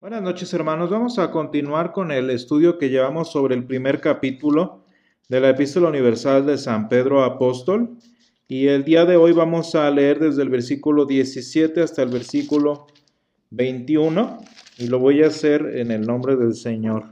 Buenas noches hermanos, vamos a continuar con el estudio que llevamos sobre el primer capítulo de la Epístola Universal de San Pedro Apóstol y el día de hoy vamos a leer desde el versículo 17 hasta el versículo 21 y lo voy a hacer en el nombre del Señor.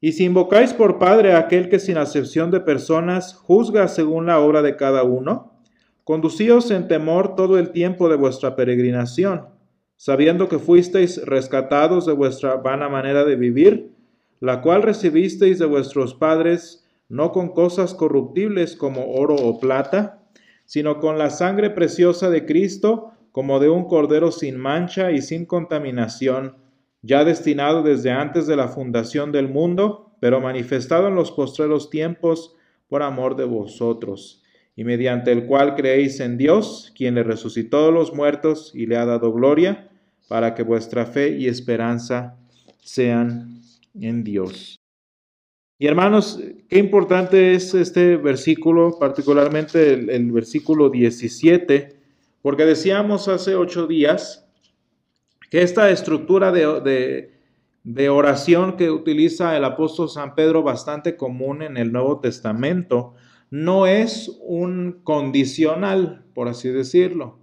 Y si invocáis por Padre a aquel que sin acepción de personas juzga según la obra de cada uno, conducíos en temor todo el tiempo de vuestra peregrinación sabiendo que fuisteis rescatados de vuestra vana manera de vivir, la cual recibisteis de vuestros padres, no con cosas corruptibles como oro o plata, sino con la sangre preciosa de Cristo, como de un cordero sin mancha y sin contaminación, ya destinado desde antes de la fundación del mundo, pero manifestado en los postreros tiempos por amor de vosotros, y mediante el cual creéis en Dios, quien le resucitó de los muertos y le ha dado gloria, para que vuestra fe y esperanza sean en Dios. Y hermanos, qué importante es este versículo, particularmente el, versículo 17, porque decíamos hace ocho días que esta estructura de, de oración que utiliza el apóstol San Pedro, bastante común en el Nuevo Testamento, no es un condicional, por así decirlo.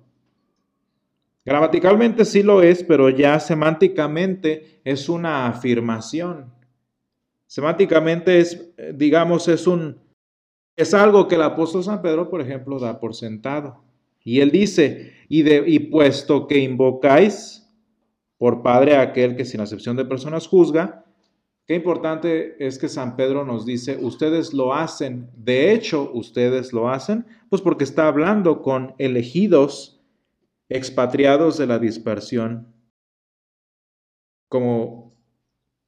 Gramaticalmente sí lo es, pero ya semánticamente es una afirmación. Semánticamente es, digamos, es un es algo que el apóstol San Pedro, por ejemplo, da por sentado. Y él dice, y, de, y puesto que invocáis por Padre a aquel que sin acepción de personas juzga, qué importante es que San Pedro nos dice, ustedes lo hacen, de hecho, ustedes lo hacen, pues porque está hablando con elegidos expatriados de la dispersión, como,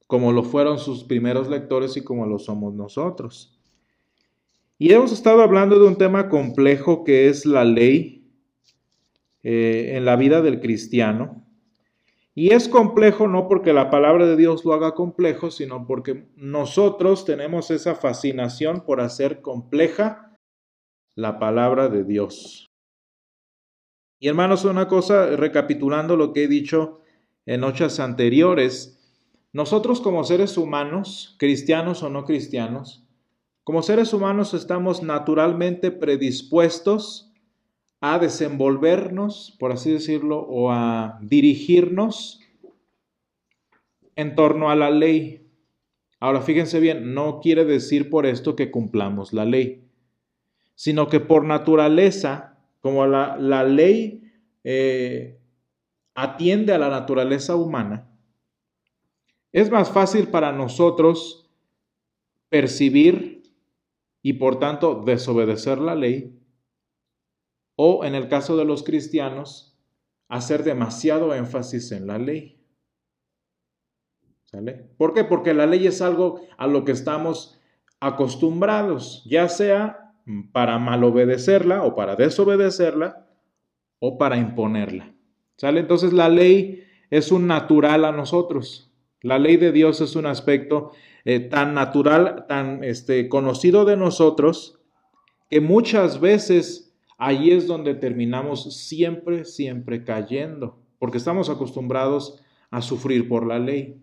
como lo fueron sus primeros lectores y como lo somos nosotros. Y hemos estado hablando de un tema complejo que es la ley eh, en la vida del cristiano. Y es complejo no porque la palabra de Dios lo haga complejo, sino porque nosotros tenemos esa fascinación por hacer compleja la palabra de Dios. Y hermanos, una cosa, recapitulando lo que he dicho en noches anteriores, nosotros como seres humanos, cristianos o no cristianos, como seres humanos estamos naturalmente predispuestos a desenvolvernos, por así decirlo, o a dirigirnos en torno a la ley. Ahora, fíjense bien, no quiere decir por esto que cumplamos la ley, sino que por naturaleza como la, ley eh, atiende a la naturaleza humana, es más fácil para nosotros percibir y por tanto desobedecer la ley, o en el caso de los cristianos, hacer demasiado énfasis en la ley. ¿Sale? ¿Por qué? Porque la ley es algo a lo que estamos acostumbrados, ya sea para malobedecerla o para desobedecerla o para imponerla. ¿Sale? Entonces la ley es un natural a nosotros. La ley de Dios es un aspecto eh, tan natural, tan este, conocido de nosotros, que muchas veces ahí es donde terminamos siempre, siempre cayendo, porque estamos acostumbrados a sufrir por la ley.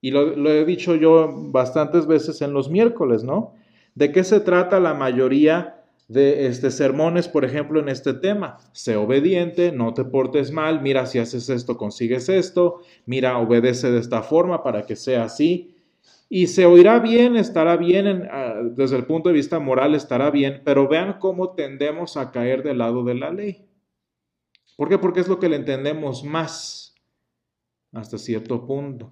Y lo, lo he dicho yo bastantes veces en los miércoles, ¿no? ¿De qué se trata la mayoría de este, sermones, por ejemplo, en este tema? Sé obediente, no te portes mal, mira si haces esto, consigues esto, mira, obedece de esta forma para que sea así. Y se oirá bien, estará bien, ah, desde el punto de vista moral estará bien, pero vean cómo tendemos a caer del lado de la ley. ¿Por qué? Porque es lo que le entendemos más hasta cierto punto.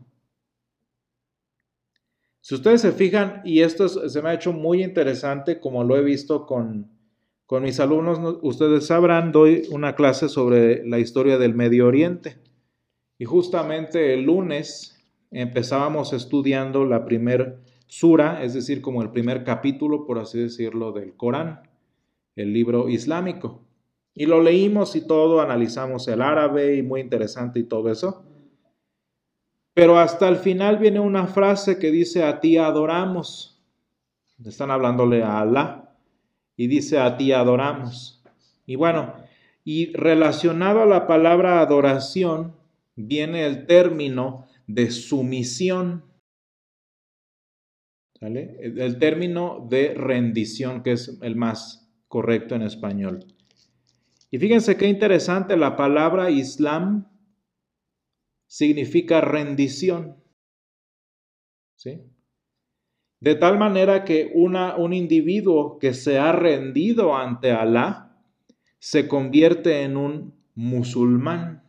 Si ustedes se fijan, y esto se me ha hecho muy interesante, como lo he visto con, con mis alumnos, ustedes sabrán, doy una clase sobre la historia del Medio Oriente. Y justamente el lunes empezábamos estudiando la primer sura, es decir, como el primer capítulo, por así decirlo, del Corán, el libro islámico. Y lo leímos y todo, analizamos el árabe y muy interesante y todo eso. Pero hasta el final viene una frase que dice, a ti adoramos. Están hablándole a Alá y dice, a ti adoramos. Y bueno, y relacionado a la palabra adoración, viene el término de sumisión. El término de rendición, que es el más correcto en español. Y fíjense qué interesante, la palabra Islam significa rendición. ¿Sí? De tal manera que un individuo que se ha rendido ante Alá se convierte en un musulmán.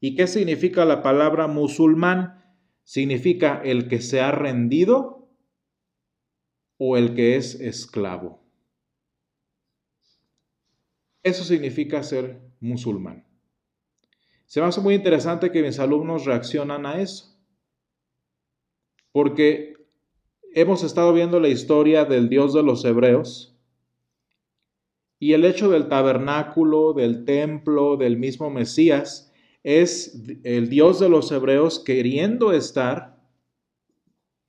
¿Y qué significa la palabra musulmán? Significa el que se ha rendido o el que es esclavo. Eso significa ser musulmán. Se me hace muy interesante que mis alumnos reaccionan a eso. Porque hemos estado viendo la historia del Dios de los hebreos y el hecho del tabernáculo, del templo, del mismo Mesías, es el Dios de los hebreos queriendo estar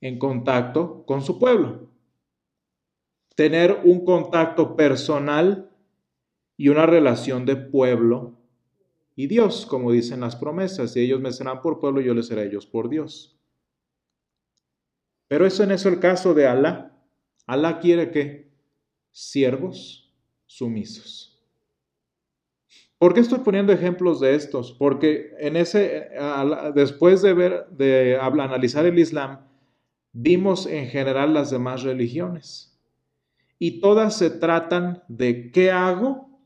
en contacto con su pueblo. Tener un contacto personal y una relación de pueblo y Dios, como dicen las promesas, y ellos me serán por pueblo, yo les seré a ellos por Dios. Pero eso en eso el caso de Alá. Alá quiere que siervos sumisos. ¿Por qué estoy poniendo ejemplos de estos? Porque en ese, después de ver, de analizar el Islam, vimos en general las demás religiones. Y todas se tratan de qué hago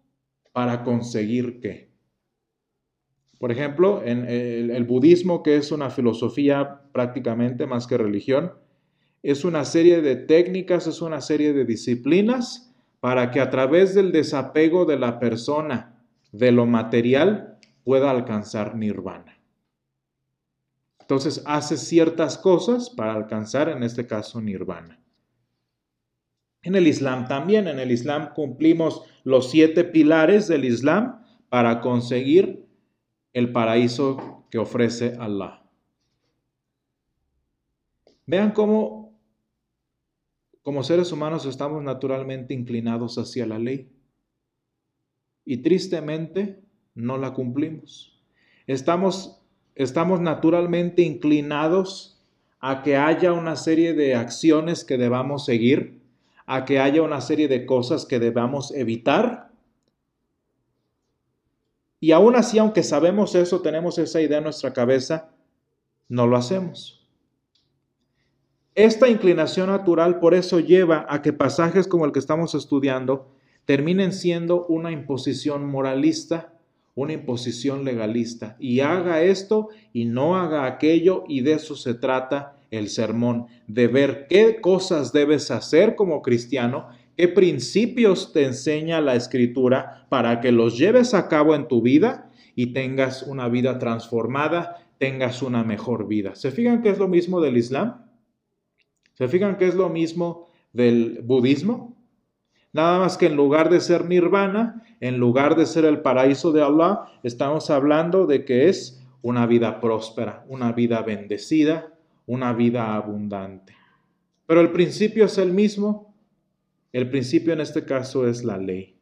para conseguir qué. Por ejemplo, en el, budismo, que es una filosofía prácticamente más que religión, es una serie de técnicas, es una serie de disciplinas para que a través del desapego de la persona de lo material pueda alcanzar nirvana. Entonces hace ciertas cosas para alcanzar, en este caso, nirvana. En el Islam también, en el Islam cumplimos los siete pilares del Islam para conseguir el paraíso que ofrece Allah. Vean cómo como seres humanos estamos naturalmente inclinados hacia la ley y tristemente no la cumplimos. Estamos, estamos naturalmente inclinados a que haya una serie de acciones que debamos seguir, a que haya una serie de cosas que debamos evitar y aún así, aunque sabemos eso, tenemos esa idea en nuestra cabeza, no lo hacemos. Esta inclinación natural por eso lleva a que pasajes como el que estamos estudiando terminen siendo una imposición moralista, una imposición legalista. Y haga esto y no haga aquello y de eso se trata el sermón, de ver qué cosas debes hacer como cristiano ¿Qué principios te enseña la escritura para que los lleves a cabo en tu vida y tengas una vida transformada, tengas una mejor vida? ¿Se fijan que es lo mismo del Islam? ¿Se fijan que es lo mismo del budismo? Nada más que en lugar de ser nirvana, en lugar de ser el paraíso de Allah, estamos hablando de que es una vida próspera, una vida bendecida, una vida abundante. Pero el principio es el mismo, el principio en este caso es la ley.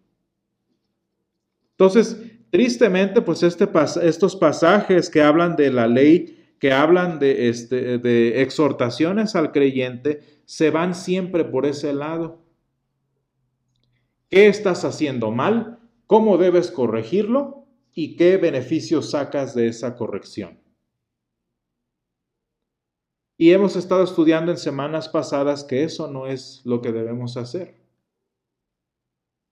Entonces, tristemente, pues este estos pasajes que hablan de la ley, que hablan de, este, de exhortaciones al creyente, se van siempre por ese lado. ¿Qué estás haciendo mal? ¿Cómo debes corregirlo? ¿Y qué beneficios sacas de esa corrección? Y hemos estado estudiando en semanas pasadas que eso no es lo que debemos hacer.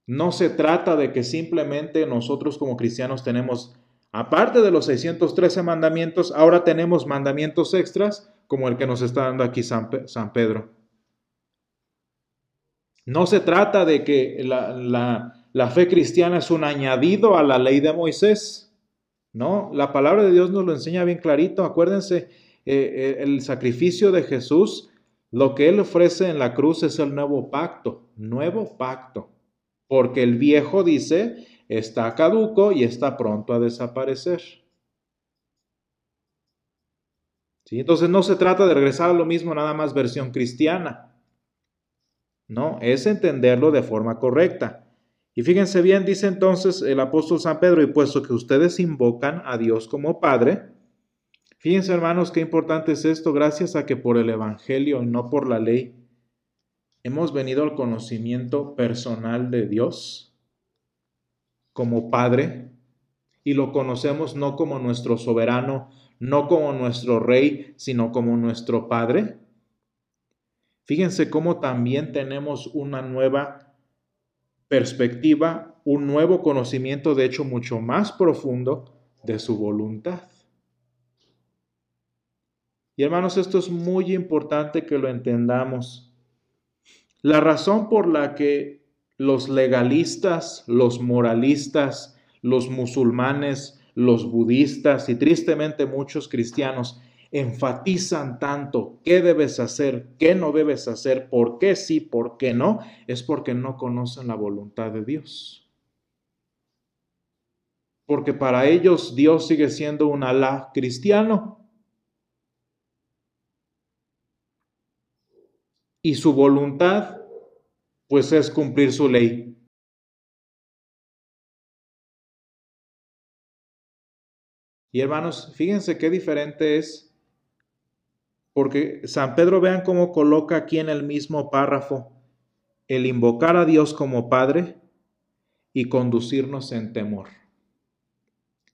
No se trata de que simplemente nosotros como cristianos tenemos, aparte de los 613 mandamientos, ahora tenemos mandamientos extras como el que nos está dando aquí San, Pedro. No se trata de que la, fe cristiana es un añadido a la ley de Moisés. No, la palabra de Dios nos lo enseña bien clarito. Acuérdense, eh, eh, el sacrificio de Jesús, lo que Él ofrece en la cruz es el nuevo pacto, nuevo pacto porque el viejo dice, está caduco y está pronto a desaparecer. ¿Sí? Entonces no se trata de regresar a lo mismo, nada más versión cristiana. No, es entenderlo de forma correcta. Y fíjense bien, dice entonces el apóstol San Pedro, y puesto que ustedes invocan a Dios como Padre, Fíjense hermanos qué importante es esto, gracias a que por el Evangelio y no por la ley hemos venido al conocimiento personal de Dios como Padre y lo conocemos no como nuestro soberano, no como nuestro rey, sino como nuestro Padre. Fíjense cómo también tenemos una nueva perspectiva, un nuevo conocimiento, de hecho mucho más profundo, de su voluntad. Y hermanos, esto es muy importante que lo entendamos. La razón por la que los legalistas, los moralistas, los musulmanes, los budistas y tristemente muchos cristianos enfatizan tanto qué debes hacer, qué no debes hacer, por qué sí, por qué no, es porque no conocen la voluntad de Dios. Porque para ellos Dios sigue siendo un Alá cristiano. Y su voluntad, pues es cumplir su ley. Y hermanos, fíjense qué diferente es, porque San Pedro vean cómo coloca aquí en el mismo párrafo el invocar a Dios como Padre y conducirnos en temor.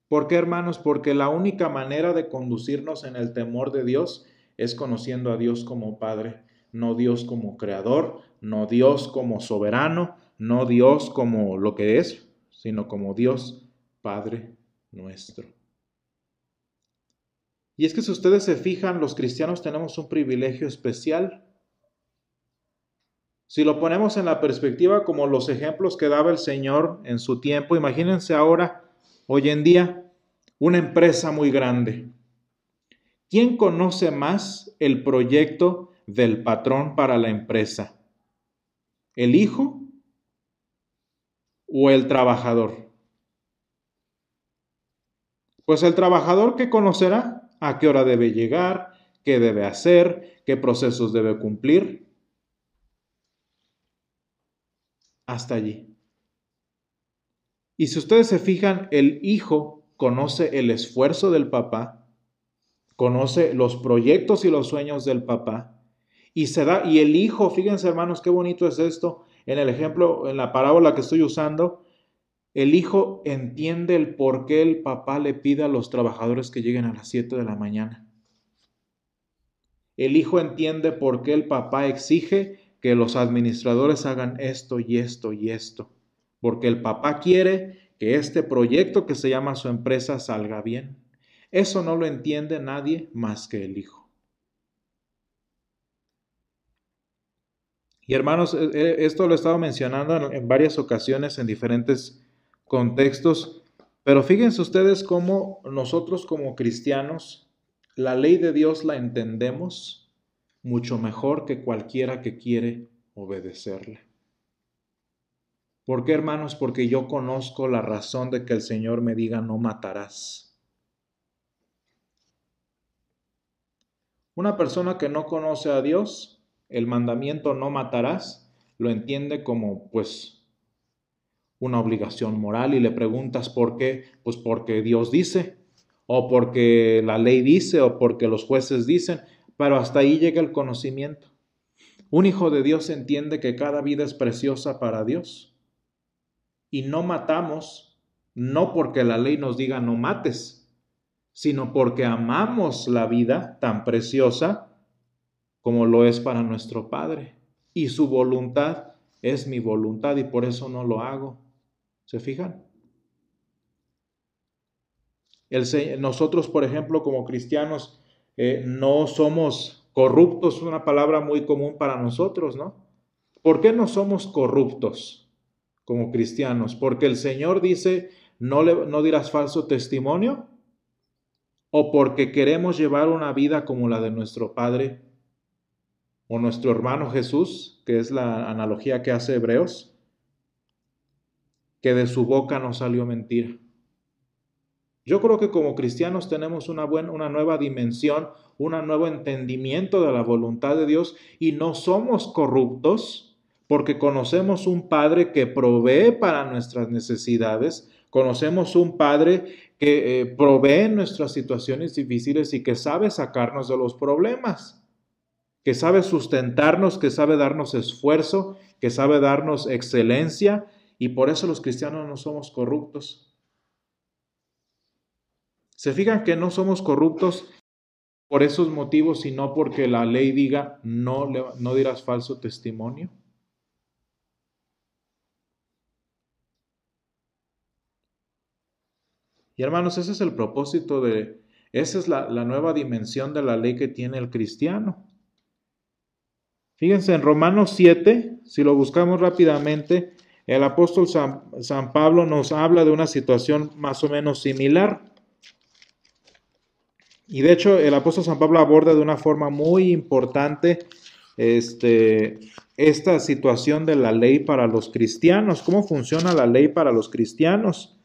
¿Por qué, hermanos? Porque la única manera de conducirnos en el temor de Dios es conociendo a Dios como Padre, no Dios como Creador, no Dios como soberano, no Dios como lo que es, sino como Dios Padre nuestro. Y es que si ustedes se fijan, los cristianos tenemos un privilegio especial. Si lo ponemos en la perspectiva como los ejemplos que daba el Señor en su tiempo, imagínense ahora, hoy en día, una empresa muy grande. ¿Quién conoce más el proyecto del patrón para la empresa? ¿El hijo o el trabajador? Pues el trabajador que conocerá a qué hora debe llegar, qué debe hacer, qué procesos debe cumplir. Hasta allí. Y si ustedes se fijan, el hijo conoce el esfuerzo del papá, conoce los proyectos y los sueños del papá, y se da, y el hijo, fíjense hermanos, qué bonito es esto, en el ejemplo, en la parábola que estoy usando, el hijo entiende el por qué el papá le pide a los trabajadores que lleguen a las 7 de la mañana. El hijo entiende por qué el papá exige que los administradores hagan esto y esto y esto. Porque el papá quiere que este proyecto que se llama su empresa salga bien. Eso no lo entiende nadie más que el hijo. Y hermanos, e, e, esto lo he estado mencionando en varias ocasiones en diferentes contextos, pero fíjense ustedes cómo nosotros como cristianos, la ley de Dios la entendemos mucho mejor que cualquiera que quiere obedecerla. ¿Por qué, hermanos? Porque yo conozco la razón de que el Señor me diga no matarás. Una persona que no conoce a Dios, el mandamiento no matarás, lo entiende como pues una obligación moral y le preguntas por qué, pues porque Dios dice, o porque la ley dice, o porque los jueces dicen, pero hasta ahí llega el conocimiento. Un hijo de Dios entiende que cada vida es preciosa para Dios. Y no matamos, no porque la ley nos diga no mates, sino porque amamos la vida tan preciosa como lo es para nuestro Padre. Y su voluntad es mi voluntad y por eso no lo hago. ¿Se fijan? Nosotros, por ejemplo, como cristianos, eh, no somos corruptos, una palabra muy común para nosotros, ¿no? ¿Por qué no somos corruptos como cristianos? Porque el Señor dice, no, le, no dirás falso testimonio, o porque queremos llevar una vida como la de nuestro Padre o nuestro hermano Jesús, que es la analogía que hace Hebreos que de su boca no salió mentira. Yo creo que como cristianos tenemos una, buena, una nueva dimensión, un nuevo entendimiento de la voluntad de Dios y no somos corruptos porque conocemos un Padre que provee para nuestras necesidades, conocemos un Padre que eh, provee nuestras situaciones difíciles y que sabe sacarnos de los problemas, que sabe sustentarnos, que sabe darnos esfuerzo, que sabe darnos excelencia y por eso los cristianos no somos corruptos. ¿Se fijan que no somos corruptos por esos motivos y no porque la ley diga no, no dirás falso testimonio? Y hermanos, ese es el propósito de, esa es la, nueva dimensión de la ley que tiene el cristiano. Fíjense, en Romanos 7, si lo buscamos rápidamente, el apóstol San, Pablo nos habla de una situación más o menos similar. Y de hecho, el apóstol San Pablo aborda de una forma muy importante este, esta situación de la ley para los cristianos. ¿Cómo funciona la ley para los cristianos?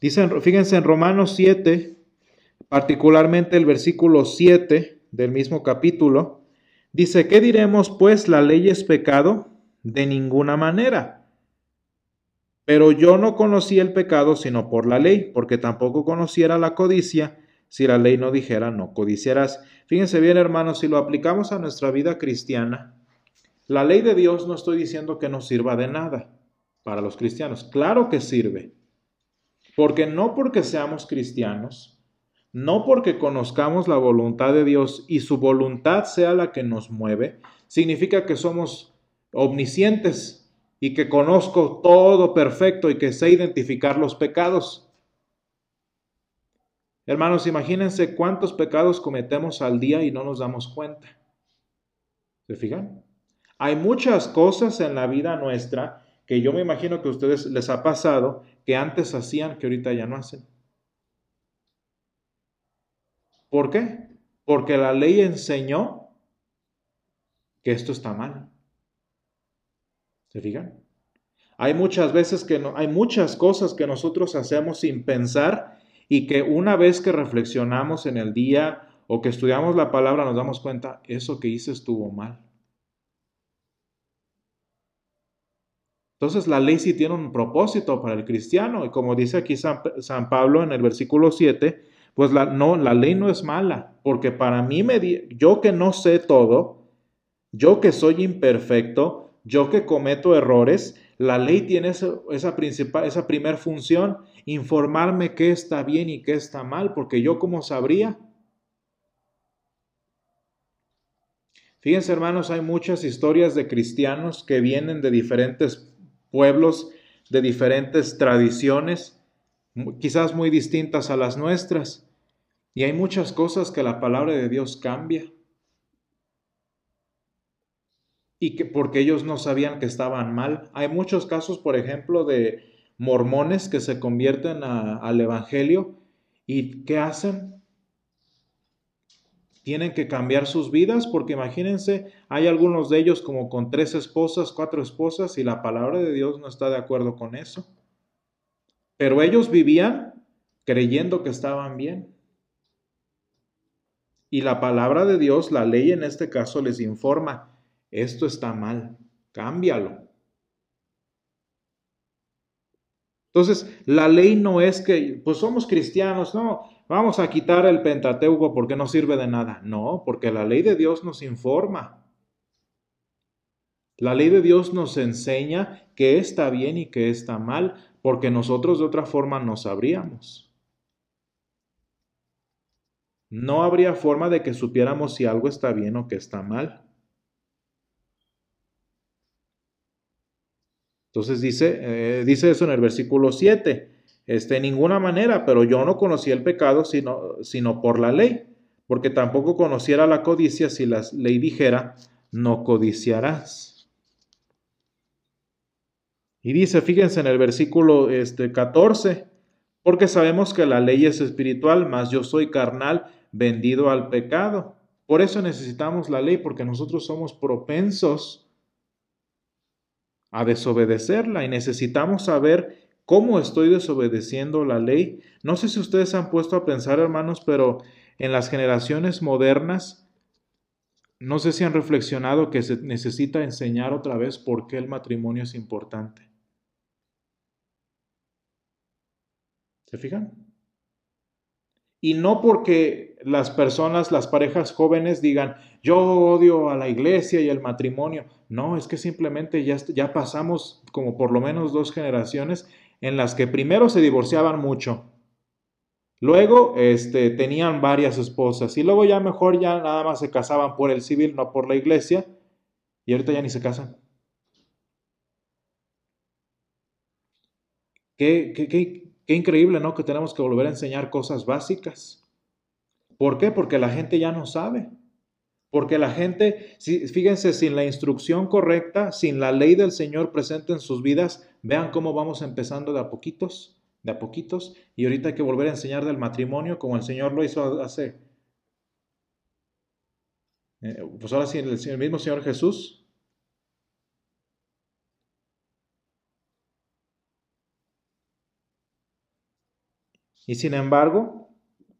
Dicen, fíjense en Romanos 7, particularmente el versículo 7 del mismo capítulo, dice, ¿qué diremos pues? ¿La ley es pecado? De ninguna manera. Pero yo no conocí el pecado sino por la ley, porque tampoco conociera la codicia si la ley no dijera no codiciarás. Fíjense bien, hermanos, si lo aplicamos a nuestra vida cristiana, la ley de Dios no estoy diciendo que no sirva de nada para los cristianos. Claro que sirve. Porque no porque seamos cristianos, no porque conozcamos la voluntad de Dios y su voluntad sea la que nos mueve, significa que somos omniscientes y que conozco todo perfecto y que sé identificar los pecados. Hermanos, imagínense cuántos pecados cometemos al día y no nos damos cuenta. ¿Se fijan? Hay muchas cosas en la vida nuestra que yo me imagino que a ustedes les ha pasado que antes hacían que ahorita ya no hacen. ¿Por qué? Porque la ley enseñó que esto está mal. ¿Se fijan? Hay muchas veces que no, hay muchas cosas que nosotros hacemos sin pensar y que una vez que reflexionamos en el día o que estudiamos la palabra nos damos cuenta, eso que hice estuvo mal. Entonces la ley sí tiene un propósito para el cristiano y como dice aquí San, Pablo en el versículo 7, pues la, no, la ley no es mala, porque para mí, me yo que no sé todo, yo que soy imperfecto, yo que cometo errores, la ley tiene esa, esa, principal, esa función, informarme qué está bien y qué está mal, porque yo como sabría. Fíjense hermanos, hay muchas historias de cristianos que vienen de diferentes pueblos de diferentes tradiciones, quizás muy distintas a las nuestras. Y hay muchas cosas que la palabra de Dios cambia. Y que porque ellos no sabían que estaban mal. Hay muchos casos, por ejemplo, de mormones que se convierten al Evangelio y ¿qué hacen? tienen que cambiar sus vidas, porque imagínense, hay algunos de ellos como con tres esposas, cuatro esposas, y la palabra de Dios no está de acuerdo con eso. Pero ellos vivían creyendo que estaban bien. Y la palabra de Dios, la ley en este caso, les informa, esto está mal, cámbialo. Entonces, la ley no es que, pues somos cristianos, no, vamos a quitar el Pentateuco porque no sirve de nada. No, porque la ley de Dios nos informa. La ley de Dios nos enseña qué está bien y qué está mal, porque nosotros de otra forma no sabríamos. No habría forma de que supiéramos si algo está bien o que está mal. Entonces dice, eh, dice eso en el versículo 7. Este, de ninguna manera, pero yo no conocía el pecado sino, sino por la ley, porque tampoco conociera la codicia si la ley dijera, no codiciarás. Y dice, fíjense en el versículo este, 14, porque sabemos que la ley es espiritual, mas yo soy carnal, vendido al pecado. Por eso necesitamos la ley, porque nosotros somos propensos a desobedecerla y necesitamos saber ¿Cómo estoy desobedeciendo la ley? No sé si ustedes han puesto a pensar, hermanos, pero en las generaciones modernas, no sé si han reflexionado que se necesita enseñar otra vez por qué el matrimonio es importante. ¿Se fijan? Y no porque las personas, las parejas jóvenes digan, yo odio a la iglesia y el matrimonio. No, es que simplemente ya, ya pasamos como por lo menos dos generaciones en las que primero se divorciaban mucho, luego este, tenían varias esposas y luego ya mejor ya nada más se casaban por el civil, no por la iglesia, y ahorita ya ni se casan. Qué, qué, qué, qué increíble, ¿no? Que tenemos que volver a enseñar cosas básicas. ¿Por qué? Porque la gente ya no sabe. Porque la gente, fíjense, sin la instrucción correcta, sin la ley del Señor presente en sus vidas, vean cómo vamos empezando de a poquitos, de a poquitos, y ahorita hay que volver a enseñar del matrimonio como el Señor lo hizo hace, eh, pues ahora sí, el, el mismo Señor Jesús. Y sin embargo,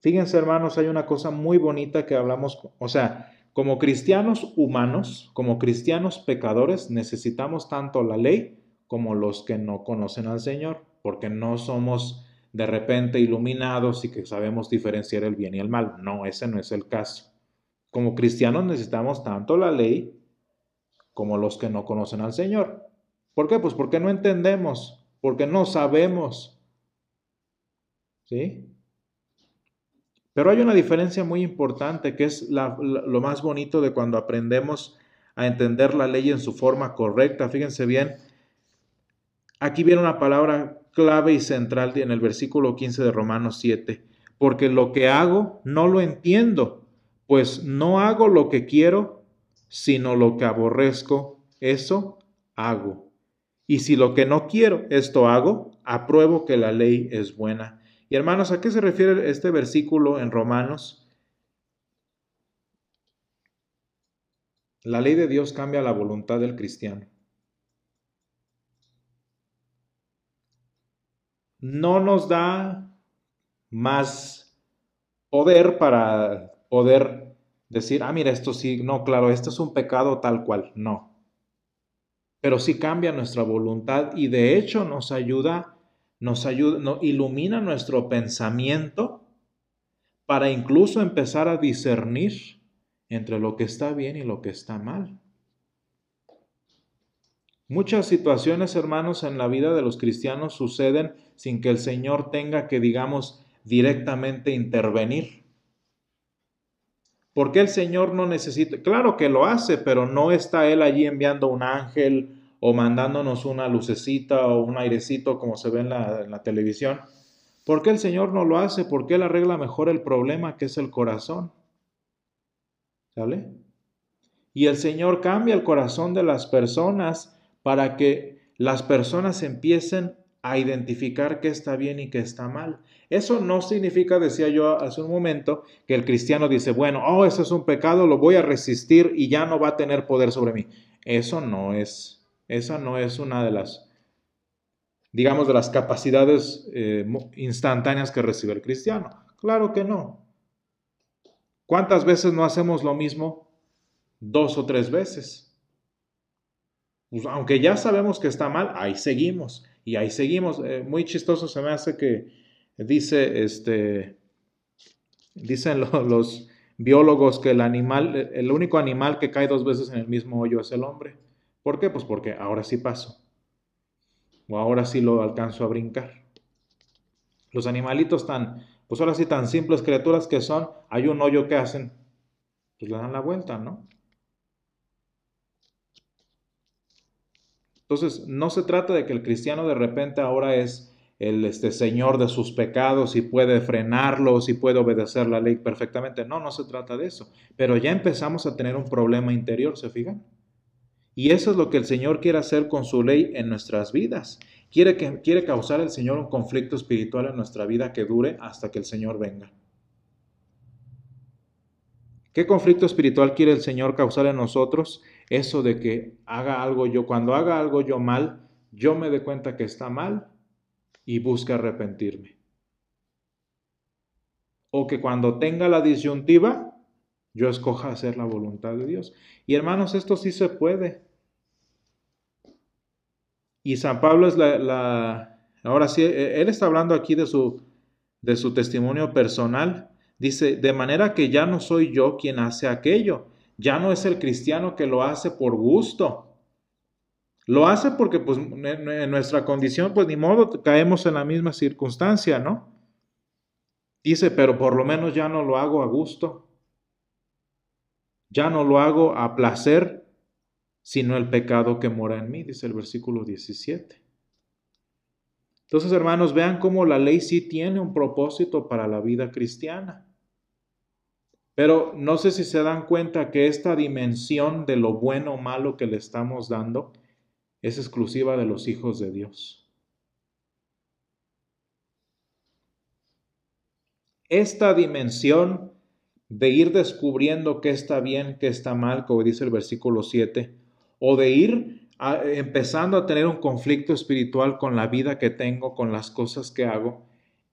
fíjense hermanos, hay una cosa muy bonita que hablamos, o sea, como cristianos humanos, como cristianos pecadores, necesitamos tanto la ley como los que no conocen al Señor, porque no somos de repente iluminados y que sabemos diferenciar el bien y el mal. No, ese no es el caso. Como cristianos necesitamos tanto la ley como los que no conocen al Señor. ¿Por qué? Pues porque no entendemos, porque no sabemos. ¿Sí? Pero hay una diferencia muy importante que es lo más bonito de cuando aprendemos a entender la ley en su forma correcta. Fíjense bien, aquí viene una palabra clave y central en el versículo 15 de Romanos 7, porque lo que hago no lo entiendo, pues no hago lo que quiero, sino lo que aborrezco, eso hago. Y si lo que no quiero, esto hago, apruebo que la ley es buena. Y hermanos, ¿a qué se refiere este versículo en Romanos? La ley de Dios cambia la voluntad del cristiano. No nos da más poder para poder decir, ah, mira, esto sí, no, claro, esto es un pecado tal cual, no. Pero sí cambia nuestra voluntad y de hecho nos ayuda nos ayuda, nos ilumina nuestro pensamiento para incluso empezar a discernir entre lo que está bien y lo que está mal. Muchas situaciones, hermanos, en la vida de los cristianos suceden sin que el Señor tenga que, digamos, directamente intervenir. Porque el Señor no necesita, claro que lo hace, pero no está Él allí enviando un ángel o mandándonos una lucecita o un airecito como se ve en la, televisión. ¿Por qué el Señor no lo hace? ¿Por qué Él arregla mejor el problema que es el corazón? ¿Sale? Y el Señor cambia el corazón de las personas para que las personas empiecen a identificar qué está bien y qué está mal. Eso no significa, decía yo hace un momento, que el cristiano dice, bueno, oh, eso es un pecado, lo voy a resistir y ya no va a tener poder sobre mí. Eso no es esa no es una de las, digamos, de las capacidades eh, instantáneas que recibe el cristiano. Claro que no. ¿Cuántas veces no hacemos lo mismo? Dos o tres veces. Pues, aunque ya sabemos que está mal, ahí seguimos. Y ahí seguimos. Eh, muy chistoso se me hace que dice, este, dicen los biólogos que el animal, el único animal que cae dos veces en el mismo hoyo es el hombre. ¿Por qué? Pues porque ahora sí paso. O ahora sí lo alcanzo a brincar. Los animalitos tan, pues ahora sí tan simples criaturas que son, hay un hoyo que hacen, pues le dan la vuelta, ¿no? Entonces, no se trata de que el cristiano de repente ahora es el este, señor de sus pecados y puede frenarlos y puede obedecer la ley perfectamente. No, no se trata de eso. Pero ya empezamos a tener un problema interior, ¿se fijan? Y eso es lo que el Señor quiere hacer con su ley en nuestras vidas. Quiere, que, quiere causar el Señor un conflicto espiritual en nuestra vida que dure hasta que el Señor venga. ¿Qué conflicto espiritual quiere el Señor causar en nosotros? Eso de que haga algo yo, cuando haga algo yo mal, yo me dé cuenta que está mal y busque arrepentirme. O que cuando tenga la disyuntiva, yo escoja hacer la voluntad de Dios. Y hermanos, esto sí se puede. Y San Pablo es la, ahora sí, e, él está hablando aquí de su, de su testimonio personal. Dice, de manera que ya no soy yo quien hace aquello, ya no es el cristiano que lo hace por gusto. Lo hace porque pues en nuestra condición pues ni modo caemos en la misma circunstancia, ¿no? Dice, pero por lo menos ya no lo hago a gusto. Ya no lo hago a placer, sino el pecado que mora en mí, dice el versículo 17. Entonces, hermanos, vean cómo la ley sí tiene un propósito para la vida cristiana. Pero no sé si se dan cuenta que esta dimensión de lo bueno o malo que le estamos dando es exclusiva de los hijos de Dios. Esta dimensión de ir descubriendo qué está bien, qué está mal, como dice el versículo 7, o de ir empezando a tener un conflicto espiritual con la vida que tengo, con las cosas que hago,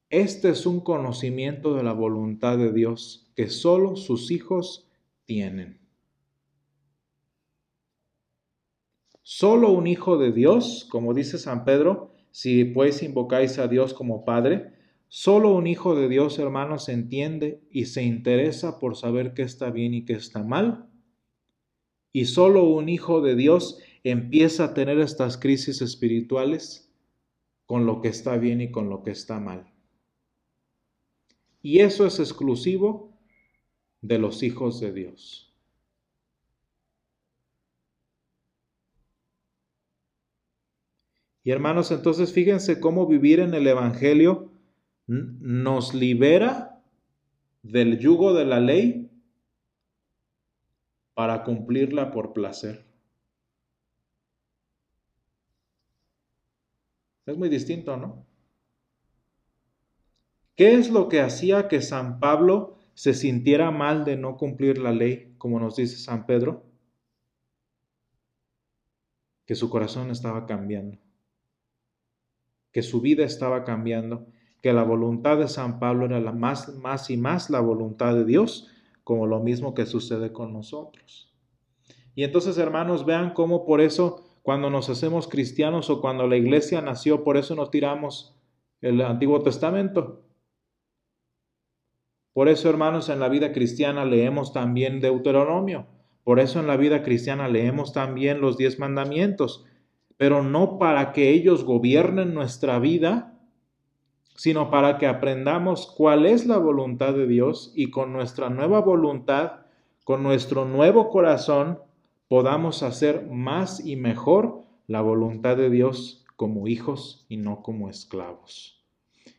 este es un conocimiento de la voluntad de Dios que solo sus hijos tienen. Solo un hijo de Dios, como dice San Pedro, si pues invocáis a Dios como Padre, Solo un hijo de Dios, hermanos, entiende y se interesa por saber qué está bien y qué está mal. Y solo un hijo de Dios empieza a tener estas crisis espirituales con lo que está bien y con lo que está mal. Y eso es exclusivo de los hijos de Dios. Y hermanos, entonces fíjense cómo vivir en el Evangelio nos libera del yugo de la ley para cumplirla por placer. Es muy distinto, ¿no? ¿Qué es lo que hacía que San Pablo se sintiera mal de no cumplir la ley, como nos dice San Pedro? Que su corazón estaba cambiando, que su vida estaba cambiando que la voluntad de San Pablo era la más, más y más la voluntad de Dios, como lo mismo que sucede con nosotros. Y entonces, hermanos, vean cómo por eso cuando nos hacemos cristianos o cuando la iglesia nació, por eso no tiramos el Antiguo Testamento. Por eso, hermanos, en la vida cristiana leemos también Deuteronomio. Por eso en la vida cristiana leemos también los diez mandamientos. Pero no para que ellos gobiernen nuestra vida, sino para que aprendamos cuál es la voluntad de Dios y con nuestra nueva voluntad, con nuestro nuevo corazón, podamos hacer más y mejor la voluntad de Dios como hijos y no como esclavos.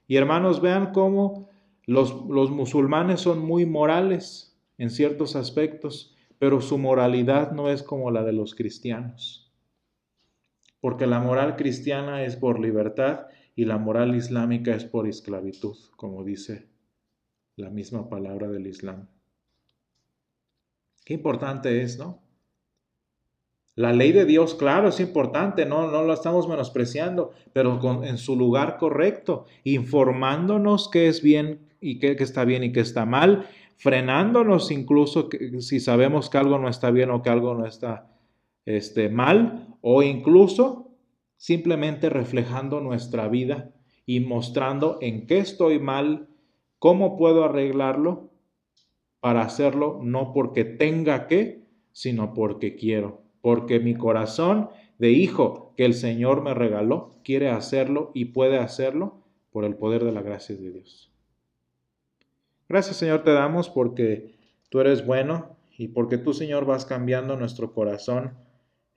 Y hermanos, vean cómo los, los musulmanes son muy morales en ciertos aspectos, pero su moralidad no es como la de los cristianos. Porque la moral cristiana es por libertad y la moral islámica es por esclavitud, como dice la misma palabra del Islam. Qué importante es, ¿no? La ley de Dios, claro, es importante, no, no lo estamos menospreciando, pero con, en su lugar correcto, informándonos qué es bien y qué, está bien y qué está mal, frenándonos incluso si sabemos que algo no está bien o que algo no está este, mal, o incluso simplemente reflejando nuestra vida y mostrando en qué estoy mal, cómo puedo arreglarlo para hacerlo no porque tenga que, sino porque quiero, porque mi corazón de hijo que el Señor me regaló quiere hacerlo y puede hacerlo por el poder de la gracia de Dios. Gracias Señor te damos porque tú eres bueno y porque tú Señor vas cambiando nuestro corazón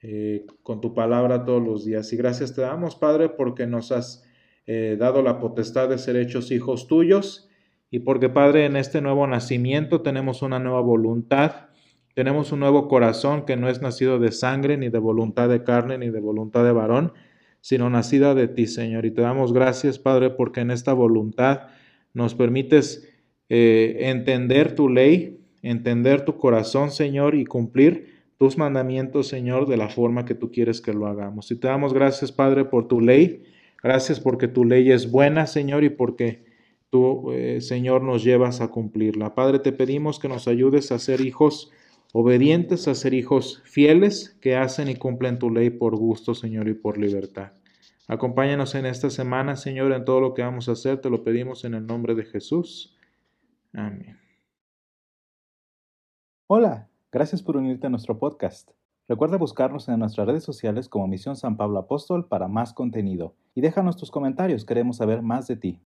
eh, con tu palabra todos los días. Y gracias te damos, Padre, porque nos has eh, dado la potestad de ser hechos hijos tuyos y porque, Padre, en este nuevo nacimiento tenemos una nueva voluntad, tenemos un nuevo corazón que no es nacido de sangre, ni de voluntad de carne, ni de voluntad de varón, sino nacida de ti, Señor. Y te damos gracias, Padre, porque en esta voluntad nos permites eh, entender tu ley, entender tu corazón, Señor, y cumplir tus mandamientos, Señor, de la forma que tú quieres que lo hagamos. Y te damos gracias, Padre, por tu ley. Gracias porque tu ley es buena, Señor, y porque tú, eh, Señor, nos llevas a cumplirla. Padre, te pedimos que nos ayudes a ser hijos obedientes, a ser hijos fieles, que hacen y cumplen tu ley por gusto, Señor, y por libertad. Acompáñanos en esta semana, Señor, en todo lo que vamos a hacer. Te lo pedimos en el nombre de Jesús. Amén. Hola, gracias por unirte a nuestro podcast. Recuerda buscarnos en nuestras redes sociales como Misión San Pablo Apóstol para más contenido y déjanos tus comentarios, queremos saber más de ti.